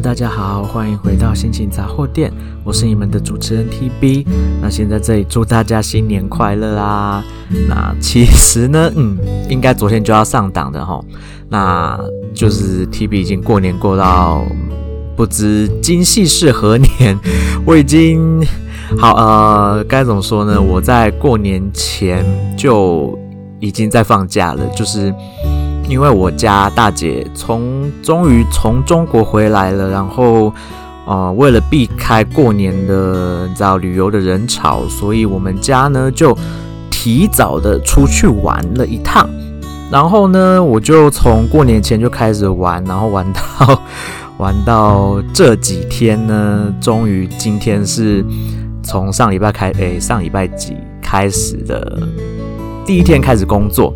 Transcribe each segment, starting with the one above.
大家好，欢迎回到心情杂货店，我是你们的主持人 TB。那先在这里祝大家新年快乐啦！那其实呢，嗯，应该昨天就要上档的齁，那就是 TB 已经过年过到不知今夕是何年，我已经好呃，该怎么说呢？我在过年前就已经在放假了，就是。因为我家大姐从终于从中国回来了，然后，呃，为了避开过年的你知道旅游的人潮，所以我们家呢就提早的出去玩了一趟。然后呢，我就从过年前就开始玩，然后玩到玩到这几天呢，终于今天是从上礼拜开，诶，上礼拜几开始的第一天开始工作。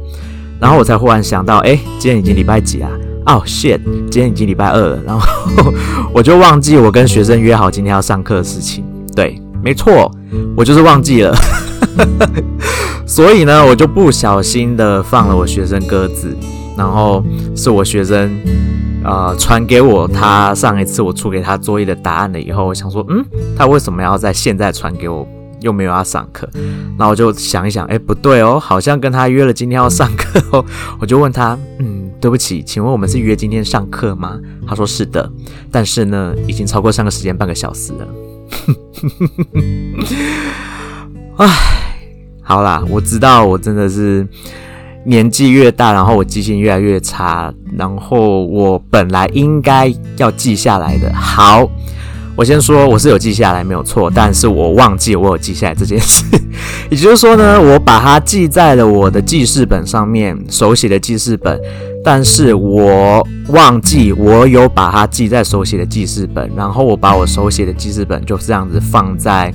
然后我才忽然想到，哎，今天已经礼拜几啊？哦，oh，shit，今天已经礼拜二了。然后我就忘记我跟学生约好今天要上课的事情。对，没错，我就是忘记了。所以呢，我就不小心的放了我学生鸽子。然后是我学生呃传给我他上一次我出给他作业的答案了以后，我想说，嗯，他为什么要在现在传给我？又没有要上课，那我就想一想，哎，不对哦，好像跟他约了今天要上课哦。我就问他，嗯，对不起，请问我们是约今天上课吗？他说是的，但是呢，已经超过上课时间半个小时了。唉，好啦，我知道我真的是年纪越大，然后我记性越来越差，然后我本来应该要记下来的。好。我先说，我是有记下来没有错，但是我忘记我有记下来这件事。也就是说呢，我把它记在了我的记事本上面，手写的记事本，但是我忘记我有把它记在手写的记事本，然后我把我手写的记事本就这样子放在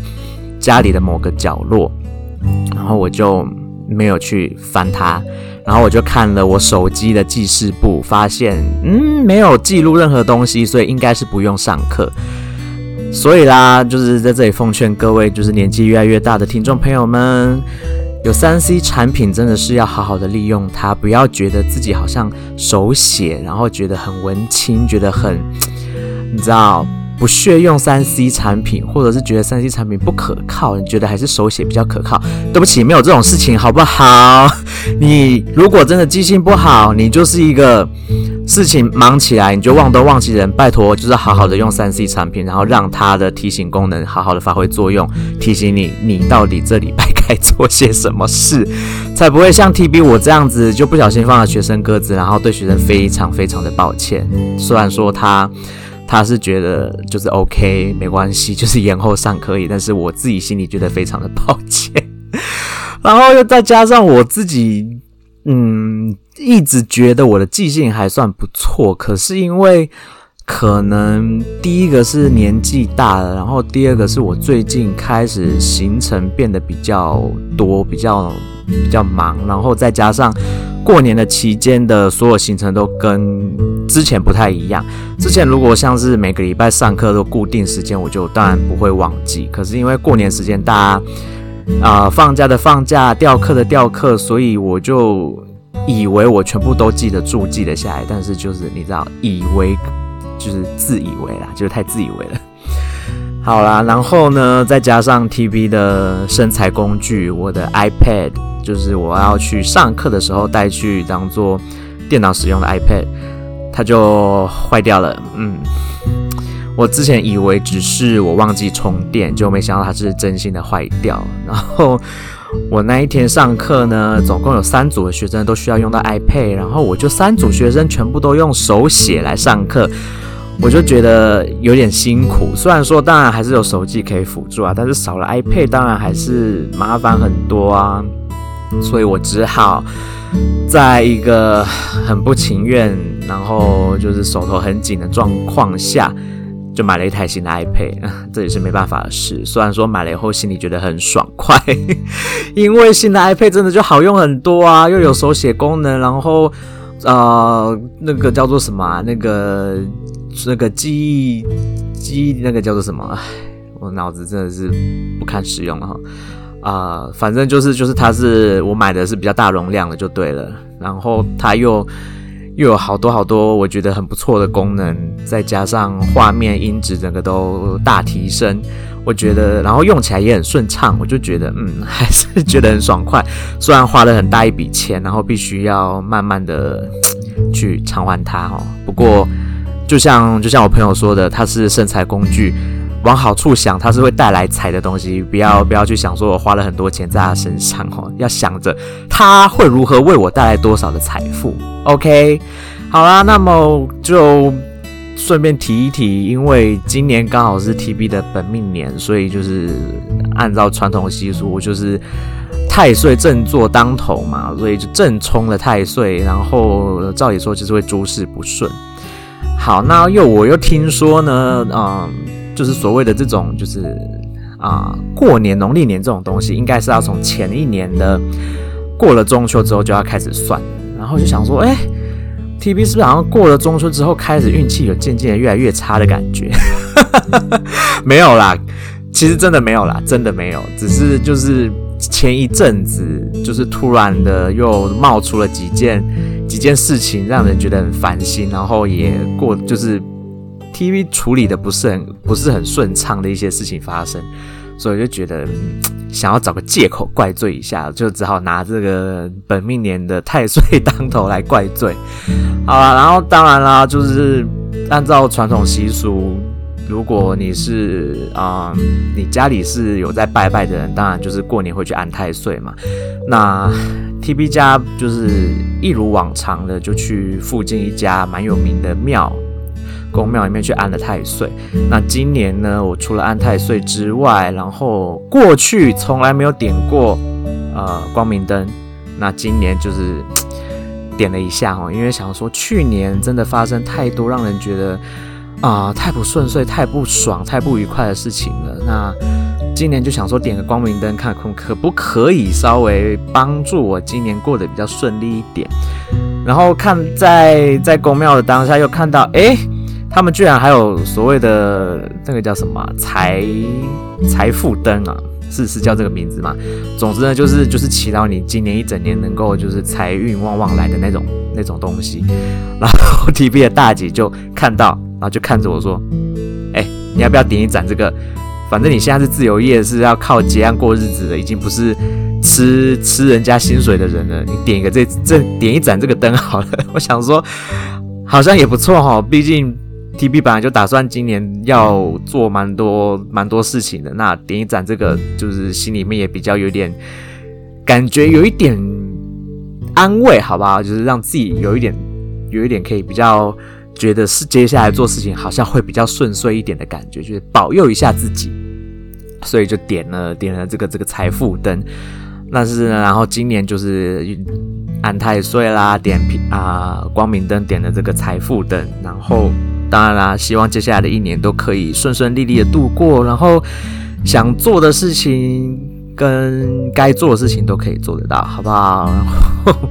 家里的某个角落，然后我就没有去翻它，然后我就看了我手机的记事簿，发现嗯，没有记录任何东西，所以应该是不用上课。所以啦，就是在这里奉劝各位，就是年纪越来越大的听众朋友们，有三 C 产品真的是要好好的利用它，不要觉得自己好像手写，然后觉得很文青，觉得很，你知道，不屑用 3C 产品，或者是觉得 3C 产品不可靠，你觉得还是手写比较可靠。对不起，没有这种事情，好不好？你如果真的记性不好，你就是一个。事情忙起来，你就忘东忘西人。拜托，就是好好的用三 C 产品，然后让它的提醒功能好好的发挥作用，提醒你你到底这礼拜该做些什么事，才不会像 TB 我这样子就不小心放了学生鸽子，然后对学生非常非常的抱歉。虽然说他他是觉得就是 OK 没关系，就是延后上可以，但是我自己心里觉得非常的抱歉。然后又再加上我自己。嗯，一直觉得我的记性还算不错，可是因为可能第一个是年纪大了，然后第二个是我最近开始行程变得比较多，比较比较忙，然后再加上过年的期间的所有行程都跟之前不太一样。之前如果像是每个礼拜上课都固定时间，我就当然不会忘记。可是因为过年时间大家。啊、放假的放假，调课的调课，所以我就以为我全部都记得住，记得下来。但是就是你知道，以为就是自以为啦，就是太自以为了。好啦，然后呢，再加上 TB 的生财工具，我的 iPad，就是我要去上课的时候带去当做电脑使用的 iPad，它就坏掉了。嗯。我之前以为只是我忘记充电，就没想到它是真心的坏掉。然后我那一天上课呢，总共有三组的学生都需要用到 iPad，然后我就三组学生全部都用手写来上课，我就觉得有点辛苦。虽然说当然还是有手机可以辅助啊，但是少了 iPad 当然还是麻烦很多啊。所以我只好在一个很不情愿，然后就是手头很紧的状况下。就买了一台新的 iPad，这也是没办法的事。虽然说买了以后心里觉得很爽快，因为新的 iPad 真的就好用很多啊，又有手写功能，然后呃那个叫做什么？那个那个记忆记忆那个叫做什么？唉，我脑子真的是不堪使用了哈。啊、反正就是就是它是我买的是比较大容量的就对了，然后它又。又有好多好多我觉得很不错的功能，再加上画面音质整个都大提升，我觉得，然后用起来也很顺畅，我就觉得，嗯，还是觉得很爽快。虽然花了很大一笔钱，然后必须要慢慢的去偿还它哦。不过，就像就像我朋友说的，它是生财工具。往好处想，它是会带来财的东西，不要不要去想说我花了很多钱在他身上哦，要想着他会如何为我带来多少的财富。OK，好啦，那么就顺便提一提，因为今年刚好是 TB 的本命年，所以就是按照传统习俗，就是太岁正坐当头嘛，所以就正冲了太岁，然后照理说就是会诸事不顺。好，那又我又听说呢，嗯。就是所谓的这种，就是啊，过年农历年这种东西，应该是要从前一年的过了中秋之后就要开始算。然后就想说，哎，TB 是不是好像过了中秋之后开始运气有渐渐的越来越差的感觉？没有啦，其实真的没有啦，真的没有，只是就是前一阵子就是突然的又冒出了几件几件事情，让人觉得很烦心，然后也过就是。TV 处理的不是很不是很顺畅的一些事情发生，所以就觉得想要找个借口怪罪一下，就只好拿这个本命年的太岁当头来怪罪。好了，然后当然啦，就是按照传统习俗，如果你是啊、你家里是有在拜拜的人，当然就是过年会去安太岁嘛。那 TB 家就是一如往常的，就去附近一家蛮有名的庙。宫庙里面去安了太岁。那今年呢，我除了安太岁之外，然后过去从来没有点过呃光明灯。那今年就是 点了一下哦，因为想说去年真的发生太多让人觉得啊、太不顺遂、太不爽、太不愉快的事情了。那今年就想说点个光明灯，看可可不可以稍微帮助我今年过得比较顺利一点。然后看在在宫庙的当下，又看到哎。诶他们居然还有所谓的那个叫什么财财富灯啊？是是叫这个名字吗？总之呢，就是就是祈祷你今年一整年能够就是财运旺旺来的那种那种东西。然后 T B 的大姐就看到，然后就看着我说：“哎、你要不要点一盏这个？反正你现在是自由业，是要靠结案过日子的，已经不是吃吃人家薪水的人了。你点一个这这点一盏这个灯好了。我想说，好像也不错哈，毕竟。” TB 本来就打算今年要做蛮多蛮多事情的，那点一盏这个，就是心里面也比较有点感觉，有一点安慰，好不好？就是让自己有一点有一点可以比较觉得是接下来做事情好像会比较顺遂一点的感觉，就是保佑一下自己，所以就点了点了这个这个财富灯。但是呢，然后今年就是安太岁啦，点啊、光明灯，点了这个财富灯，然后。当然啦，希望接下来的一年都可以顺顺利利的度过，然后想做的事情跟该做的事情都可以做得到，好不好？然后，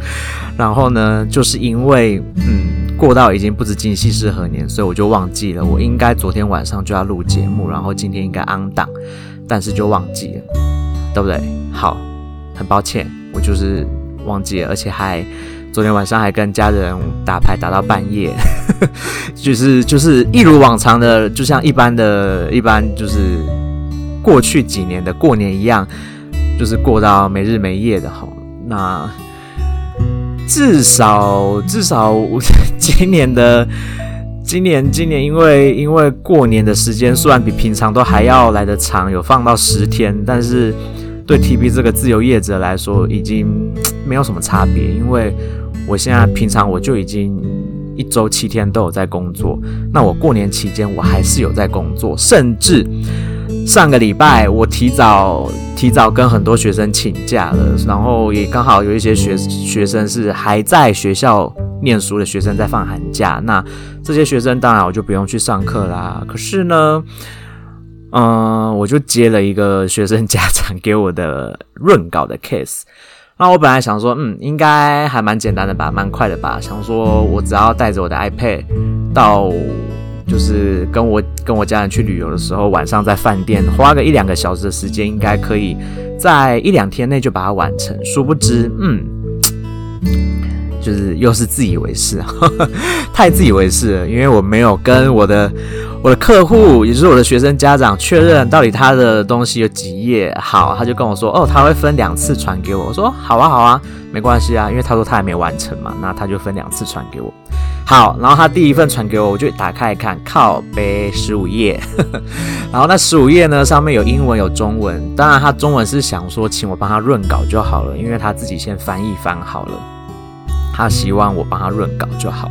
然后呢，就是因为嗯，过到已经不知今夕是何年，所以我就忘记了，我应该昨天晚上就要录节目，然后今天应该安档，但是就忘记了，对不对？好，很抱歉，我就是忘记了，而且还。昨天晚上还跟家人打牌打到半夜，就是就是一如往常的，就像一般的一般就是过去几年的过年一样，就是过到没日没夜的好。那至少至少今年的今年今年因为因为过年的时间虽然比平常都还要来得长，有放到十天，但是对 TB 这个自由业者来说已经没有什么差别，因为。我现在平常我就已经一周七天都有在工作，那我过年期间我还是有在工作，甚至上个礼拜我提早提早跟很多学生请假了，然后也刚好有一些学学生是还在学校念书的学生在放寒假，那这些学生当然我就不用去上课啦。可是呢，嗯，我就接了一个学生家长给我的润稿的 case。那我本来想说，嗯，应该还蛮简单的吧，蛮快的吧。想说我只要带着我的 iPad 到，就是跟我跟我家人去旅游的时候，晚上在饭店花个一两个小时的时间，应该可以在一两天内就把它完成。殊不知，嗯，就是又是自以为是，呵呵，太自以为是了。因为我没有跟我的我的客户，也就是我的学生家长确认到底他的东西有几页。好，他就跟我说，哦，他会分两次传给我。我说，好啊，好啊，没关系啊，因为他说他还没完成嘛，那他就分两次传给我。好，然后他第一份传给我，我就打开来看，靠背十五页，然后那十五页呢，上面有英文有中文，当然他中文是想说请我帮他润稿就好了，因为他自己先翻译翻好了。他希望我帮他润稿就好，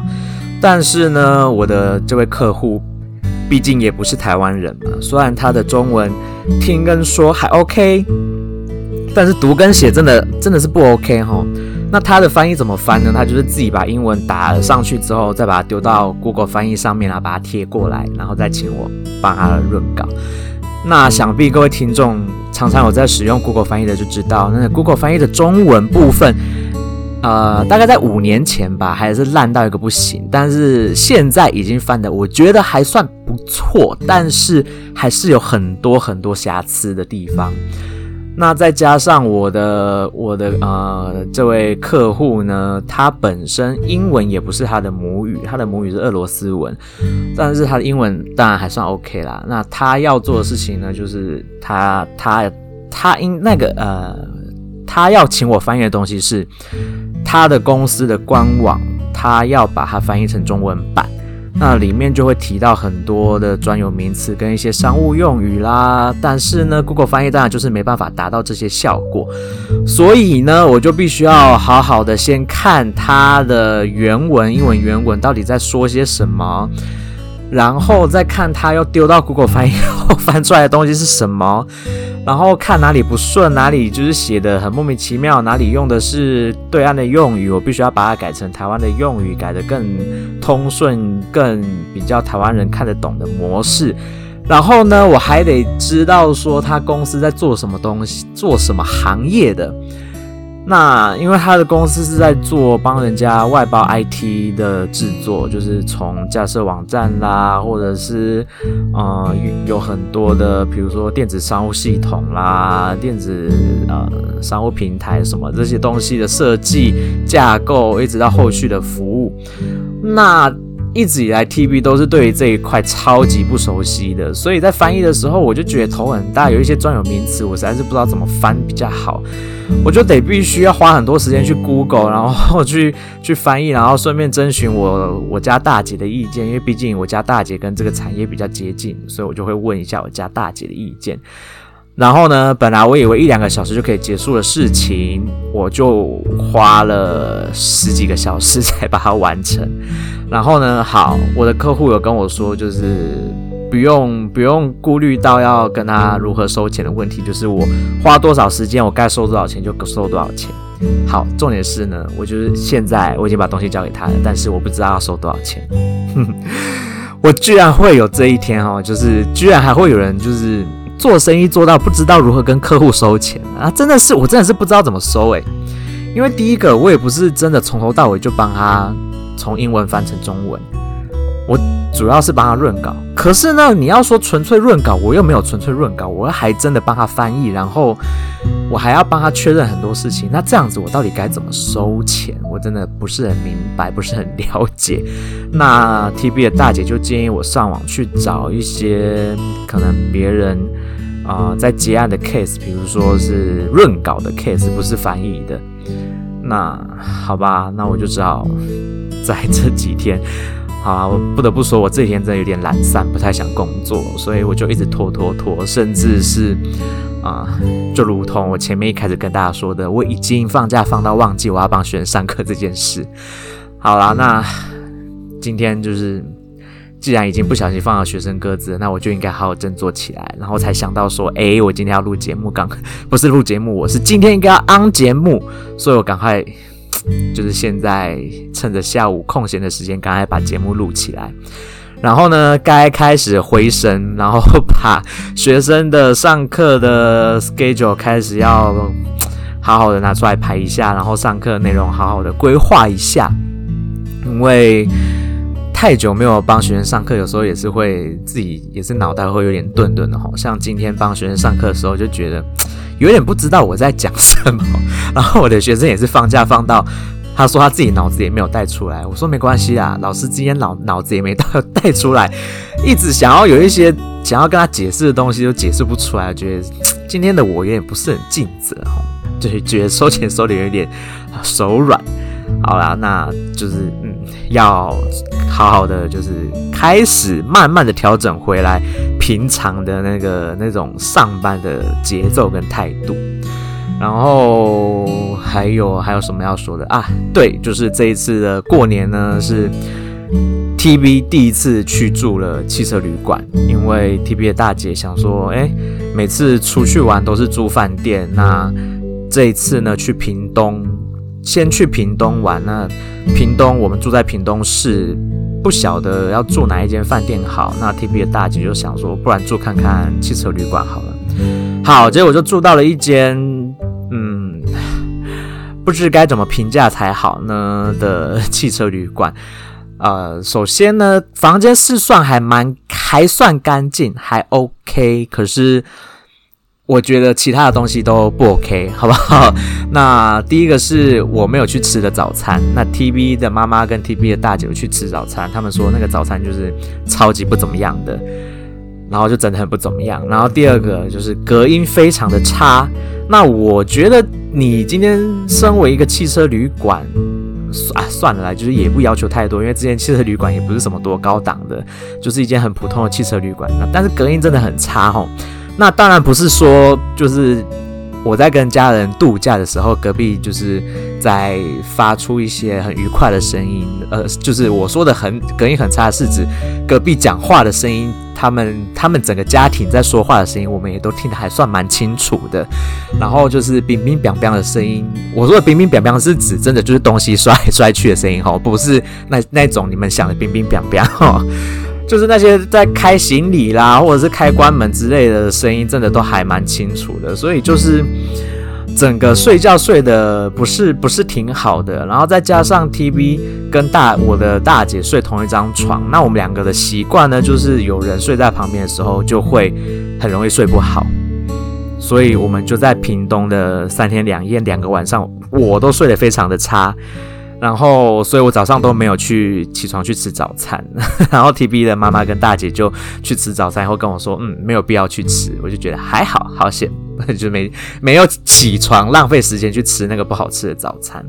但是呢，我的这位客户毕竟也不是台湾人嘛，虽然他的中文听跟说还 OK，但是读跟写真的真的是不 OK 哈。那他的翻译怎么翻呢？他就是自己把英文打了上去之后，再把它丢到 Google 翻译上面，然后把它贴过来，然后再请我帮他润稿。那想必各位听众常常有在使用 Google 翻译的就知道，那 Google 翻译的中文部分。呃，大概在五年前吧，还是烂到一个不行。但是现在已经翻的，我觉得还算不错，但是还是有很多很多瑕疵的地方。那再加上我的我的呃这位客户呢，他本身英文也不是他的母语，他的母语是俄罗斯文，但是他的英文当然还算 OK 啦。那他要做的事情呢，就是他他他因那个呃。他要请我翻译的东西是他的公司的官网，他要把它翻译成中文版，那里面就会提到很多的专有名词跟一些商务用语啦。但是呢，Google 翻译当然就是没办法达到这些效果，所以呢，我就必须要好好的先看它的原文，英文原文到底在说些什么，然后再看它要丢到 Google 翻译后翻出来的东西是什么。然后看哪里不顺，哪里就是写的很莫名其妙，哪里用的是对岸的用语，我必须要把它改成台湾的用语，改得更通顺，更比较台湾人看得懂的模式。然后呢，我还得知道说他公司在做什么东西，做什么行业的。那因为他的公司是在做帮人家外包 IT 的制作，就是从架设网站啦，或者是呃有很多的，比如说电子商务系统啦、电子呃商务平台什么这些东西的设计架构，一直到后续的服务。那一直以来，TB 都是对于这一块超级不熟悉的，所以在翻译的时候，我就觉得头很大，有一些专有名词，我实在是不知道怎么翻比较好，我就得必须要花很多时间去 Google，然后去去翻译，然后顺便征询我我家大姐的意见，因为毕竟我家大姐跟这个产业比较接近，所以我就会问一下我家大姐的意见。然后呢，本来我以为一两个小时就可以结束的事情，我就花了十几个小时才把它完成。然后呢，好，我的客户有跟我说，就是不用不用顾虑到要跟他如何收钱的问题，就是我花多少时间，我该收多少钱就收多少钱。好，重点是呢，我就是现在我已经把东西交给他了，但是我不知道要收多少钱。我居然会有这一天哦，就是居然还会有人就是。做生意做到不知道如何跟客户收钱啊，真的是我真的是不知道怎么收诶。因为第一个我也不是真的从头到尾就帮他从英文翻成中文，我主要是帮他润稿。可是呢，你要说纯粹润稿，我又没有纯粹润稿，我还真的帮他翻译，然后我还要帮他确认很多事情。那这样子我到底该怎么收钱？我真的不是很明白，不是很了解。那 TB 的大姐就建议我上网去找一些可能别人。啊、在结案的 case，比如说是润稿的 case，不是翻译的。那好吧，那我就只好在这几天，好啊，我不得不说，我这几天真的有点懒散，不太想工作，所以我就一直拖拖拖，甚至是啊、就如同我前面一开始跟大家说的，我已经放假放到忘记我要帮学生上课这件事。好啦，那今天就是。既然已经不小心放了学生鸽子，那我就应该好好振作起来。然后才想到说，哎，我今天要录节目，刚不是录节目，我是今天应该要 on 节目，所以我赶快就是现在趁着下午空闲的时间，赶快把节目录起来。然后呢，该开始回神，然后 把学生的上课的 schedule 开始要好好的拿出来排一下，然后上课内容好好的规划一下，因为。太久没有帮学生上课，有时候也是会自己也是脑袋会有点钝钝的吼。像今天帮学生上课的时候，就觉得有点不知道我在讲什么。然后我的学生也是放假放到，他说他自己脑子也没有带出来。我说没关系啊，老师今天脑脑子也没带带出来，一直想要有一些想要跟他解释的东西都解释不出来，觉得今天的我有点不是很尽责哈，就是觉得收钱收的有点手软。好啦，那就是嗯，要好好的，就是开始慢慢的调整回来平常的那个那种上班的节奏跟态度。然后还有还有什么要说的啊？对，就是这一次的过年呢，是 TB 第一次去住了汽车旅馆，因为 TB 的大姐想说，哎，每次出去玩都是住饭店，那这一次呢，去屏东。先去屏东玩，那屏东我们住在屏东市，不晓得要住哪一间饭店好。那 TB 的大姐就想说，不然住看看汽车旅馆好了。好，结果就住到了一间，嗯，不知该怎么评价才好呢的汽车旅馆。呃，首先呢，房间是算还蛮还算干净，还 OK，可是。我觉得其他的东西都不 OK，好不好？那第一个是我没有去吃的早餐。那 TB 的妈妈跟 TB 的大姐去吃早餐，他们说那个早餐就是超级不怎么样的，然后就真的很不怎么样。然后第二个就是隔音非常的差。那我觉得你今天身为一个汽车旅馆，算啊，算了啦，就是也不要求太多，因为之前汽车旅馆也不是什么多高档的，就是一间很普通的汽车旅馆。那但是隔音真的很差吼。那当然不是说，就是我在跟家人度假的时候，隔壁就是在发出一些很愉快的声音，呃，就是我说的很隔音很差，是指隔壁讲话的声音，他们他们整个家庭在说话的声音，我们也都听得还算蛮清楚的。然后就是冰冰冰冰的声音，我说的冰冰冰冰是指真的就是东西摔摔去的声音哈，不是那那种你们想的冰冰冰冰哈。就是那些在开行李啦，或者是开关门之类的声音，真的都还蛮清楚的。所以就是整个睡觉睡得不是不是挺好的。然后再加上 TV 跟大我的大姐睡同一张床，那我们两个的习惯呢，就是有人睡在旁边的时候，就会很容易睡不好。所以我们就在屏东的三天两夜两个晚上，我都睡得非常的差。然后，所以我早上都没有去起床去吃早餐。然后 TB 的妈妈跟大姐就去吃早餐，然后跟我说：“嗯，没有必要去吃。”我就觉得还好，好险，就没没有起床浪费时间去吃那个不好吃的早餐。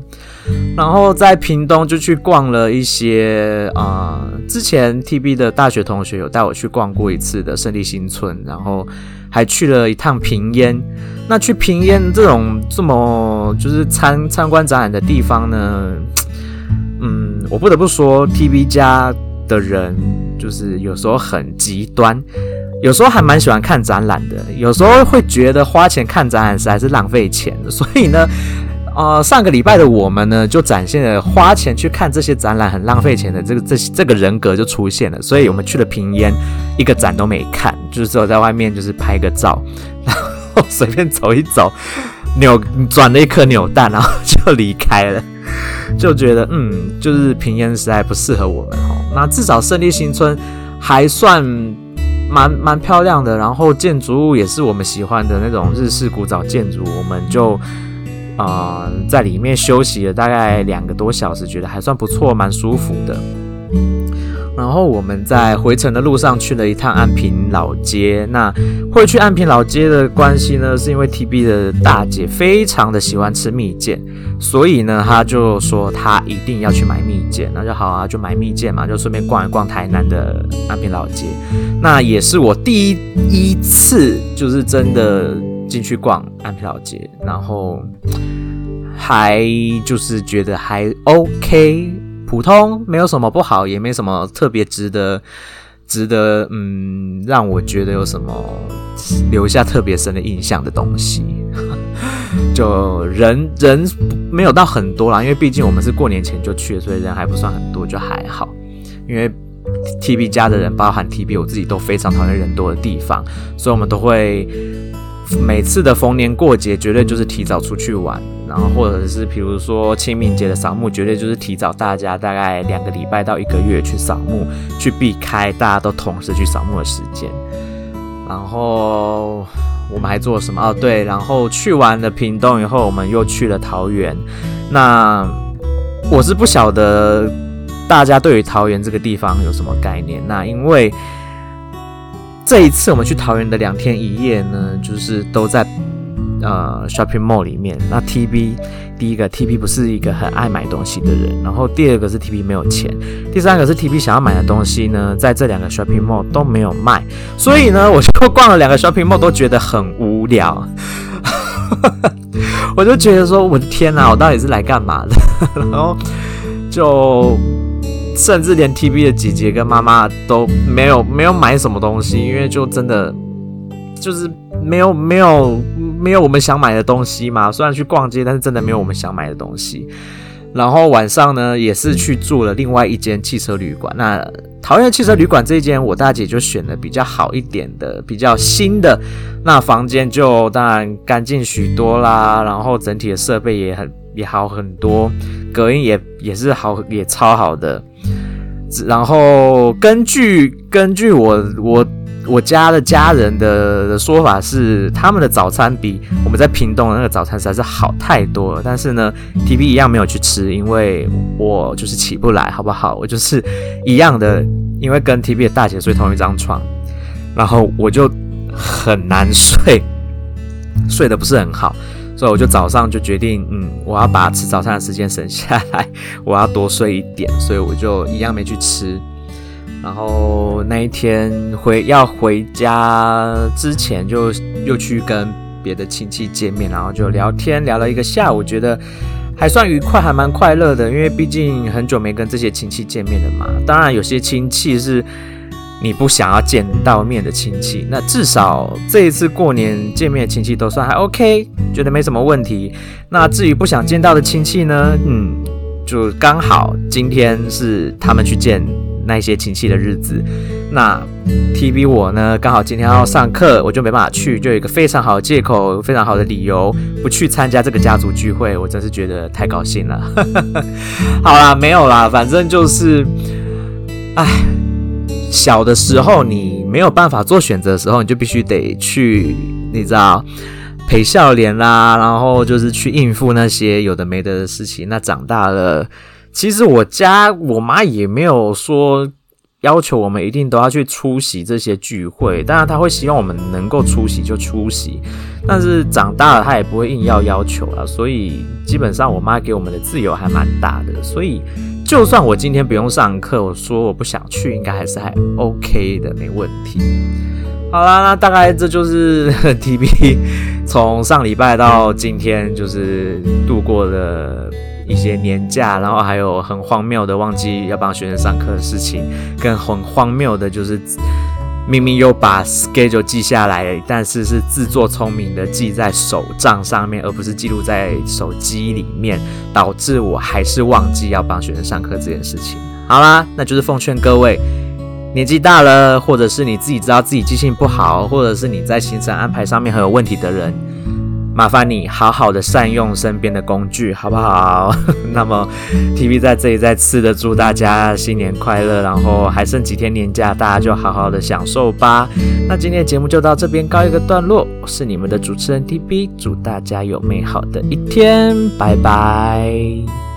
然后在屏东就去逛了一些啊、之前 TB 的大学同学有带我去逛过一次的胜利新村，然后还去了一趟平烟。那去平烟这种这么就是参参观展览的地方呢？嗯，我不得不说，TB 家的人就是有时候很极端，有时候还蛮喜欢看展览的，有时候会觉得花钱看展览实在是浪费钱的。所以呢，呃，上个礼拜的我们呢，就展现了花钱去看这些展览很浪费钱的这个这这个人格就出现了。所以我们去了平烟，一个展都没看，就是只有在外面就是拍个照，然后随便走一走，扭转了一颗扭蛋，然后就离开了。就觉得嗯，就是平原实在不适合我们哦。那至少胜利新村还算蛮蛮漂亮的，然后建筑物也是我们喜欢的那种日式古早建筑。我们就啊、在里面休息了大概两个多小时，觉得还算不错，蛮舒服的。然后我们在回程的路上去了一趟安平老街。那会去安平老街的关系呢，是因为 TB 的大姐非常的喜欢吃蜜饯，所以呢，她就说她一定要去买蜜饯。那就好啊，就买蜜饯嘛，就顺便逛一逛台南的安平老街。那也是我第一一次，就是真的进去逛安平老街，然后还就是觉得还 OK。普通，没有什么不好，也没什么特别值得值得嗯让我觉得有什么留下特别深的印象的东西。就人人没有到很多啦，因为毕竟我们是过年前就去了，所以人还不算很多，就还好。因为 TB 家的人，包含 TB 我自己都非常讨厌人多的地方，所以我们都会每次的逢年过节，绝对就是提早出去玩。然后，或者是比如说清明节的扫墓，绝对就是提早大家大概两个礼拜到一个月去扫墓，去避开大家都同时去扫墓的时间。然后我们还做什么？哦，对，然后去完了屏东以后，我们又去了桃园。那我是不晓得大家对于桃园这个地方有什么概念。那因为这一次我们去桃园的两天一夜呢，就是都在。呃，shopping mall 里面，那 TB 第一个 TB 不是一个很爱买东西的人，然后第二个是 TB 没有钱，第三个是 TB 想要买的东西呢，在这两个 shopping mall 都没有卖，所以呢，我就逛了两个 shopping mall 都觉得很无聊，我就觉得说，我的天哪，我到底是来干嘛的？然后就甚至连 TB 的姐姐跟妈妈都没有没有买什么东西，因为就真的就是没有没有。没有我们想买的东西嘛？虽然去逛街，但是真的没有我们想买的东西。然后晚上呢，也是去住了另外一间汽车旅馆。那桃园汽车旅馆这一间，我大姐就选了比较好一点的、比较新的。那房间就当然干净许多啦，然后整体的设备也很也好很多，隔音也也是好也超好的。然后根据根据我我。我家的家人的，的说法是，他们的早餐比我们在屏东的那个早餐实在是好太多了。但是呢，TB 一样没有去吃，因为我就是起不来，好不好？我就是一样的，因为跟 TB 的大姐睡同一张床，然后我就很难睡，睡得不是很好，所以我就早上就决定，嗯，我要把吃早餐的时间省下来，我要多睡一点，所以我就一样没去吃。然后那一天回要回家之前，就又去跟别的亲戚见面，然后就聊天聊了一个下午，觉得还算愉快，还蛮快乐的。因为毕竟很久没跟这些亲戚见面了嘛。当然有些亲戚是你不想要见到面的亲戚，那至少这一次过年见面的亲戚都算还 OK，觉得没什么问题。那至于不想见到的亲戚呢，嗯，就刚好今天是他们去见。那些亲戚的日子，那 TV 我呢，刚好今天要上课，我就没办法去，就有一个非常好的借口，非常好的理由不去参加这个家族聚会，我真是觉得太高兴了。好啦，没有啦，反正就是，唉，小的时候你没有办法做选择的时候，你就必须得去，你知道，陪笑脸啦，然后就是去应付那些有的没的的事情。那长大了。其实我家我妈也没有说要求我们一定都要去出席这些聚会，当然她会希望我们能够出席就出席，但是长大了她也不会硬要要求了，所以基本上我妈给我们的自由还蛮大的，所以就算我今天不用上课，我说我不想去，应该还是还 OK 的，没问题。好啦，那大概这就是 TB 从上礼拜到今天就是度过的。一些年假，然后还有很荒谬的忘记要帮学生上课的事情，跟很荒谬的就是明明又把 schedule 记下来，但是是自作聪明的记在手账上面，而不是记录在手机里面，导致我还是忘记要帮学生上课这件事情。好啦，那就是奉劝各位，年纪大了，或者是你自己知道自己记性不好，或者是你在行程安排上面很有问题的人。麻烦你好好的善用身边的工具，好不好？那么，TB 在这里再次的祝大家新年快乐，然后还剩几天年假，大家就好好的享受吧。那今天的节目就到这边告一个段落，我是你们的主持人 TB，祝大家有美好的一天，拜拜。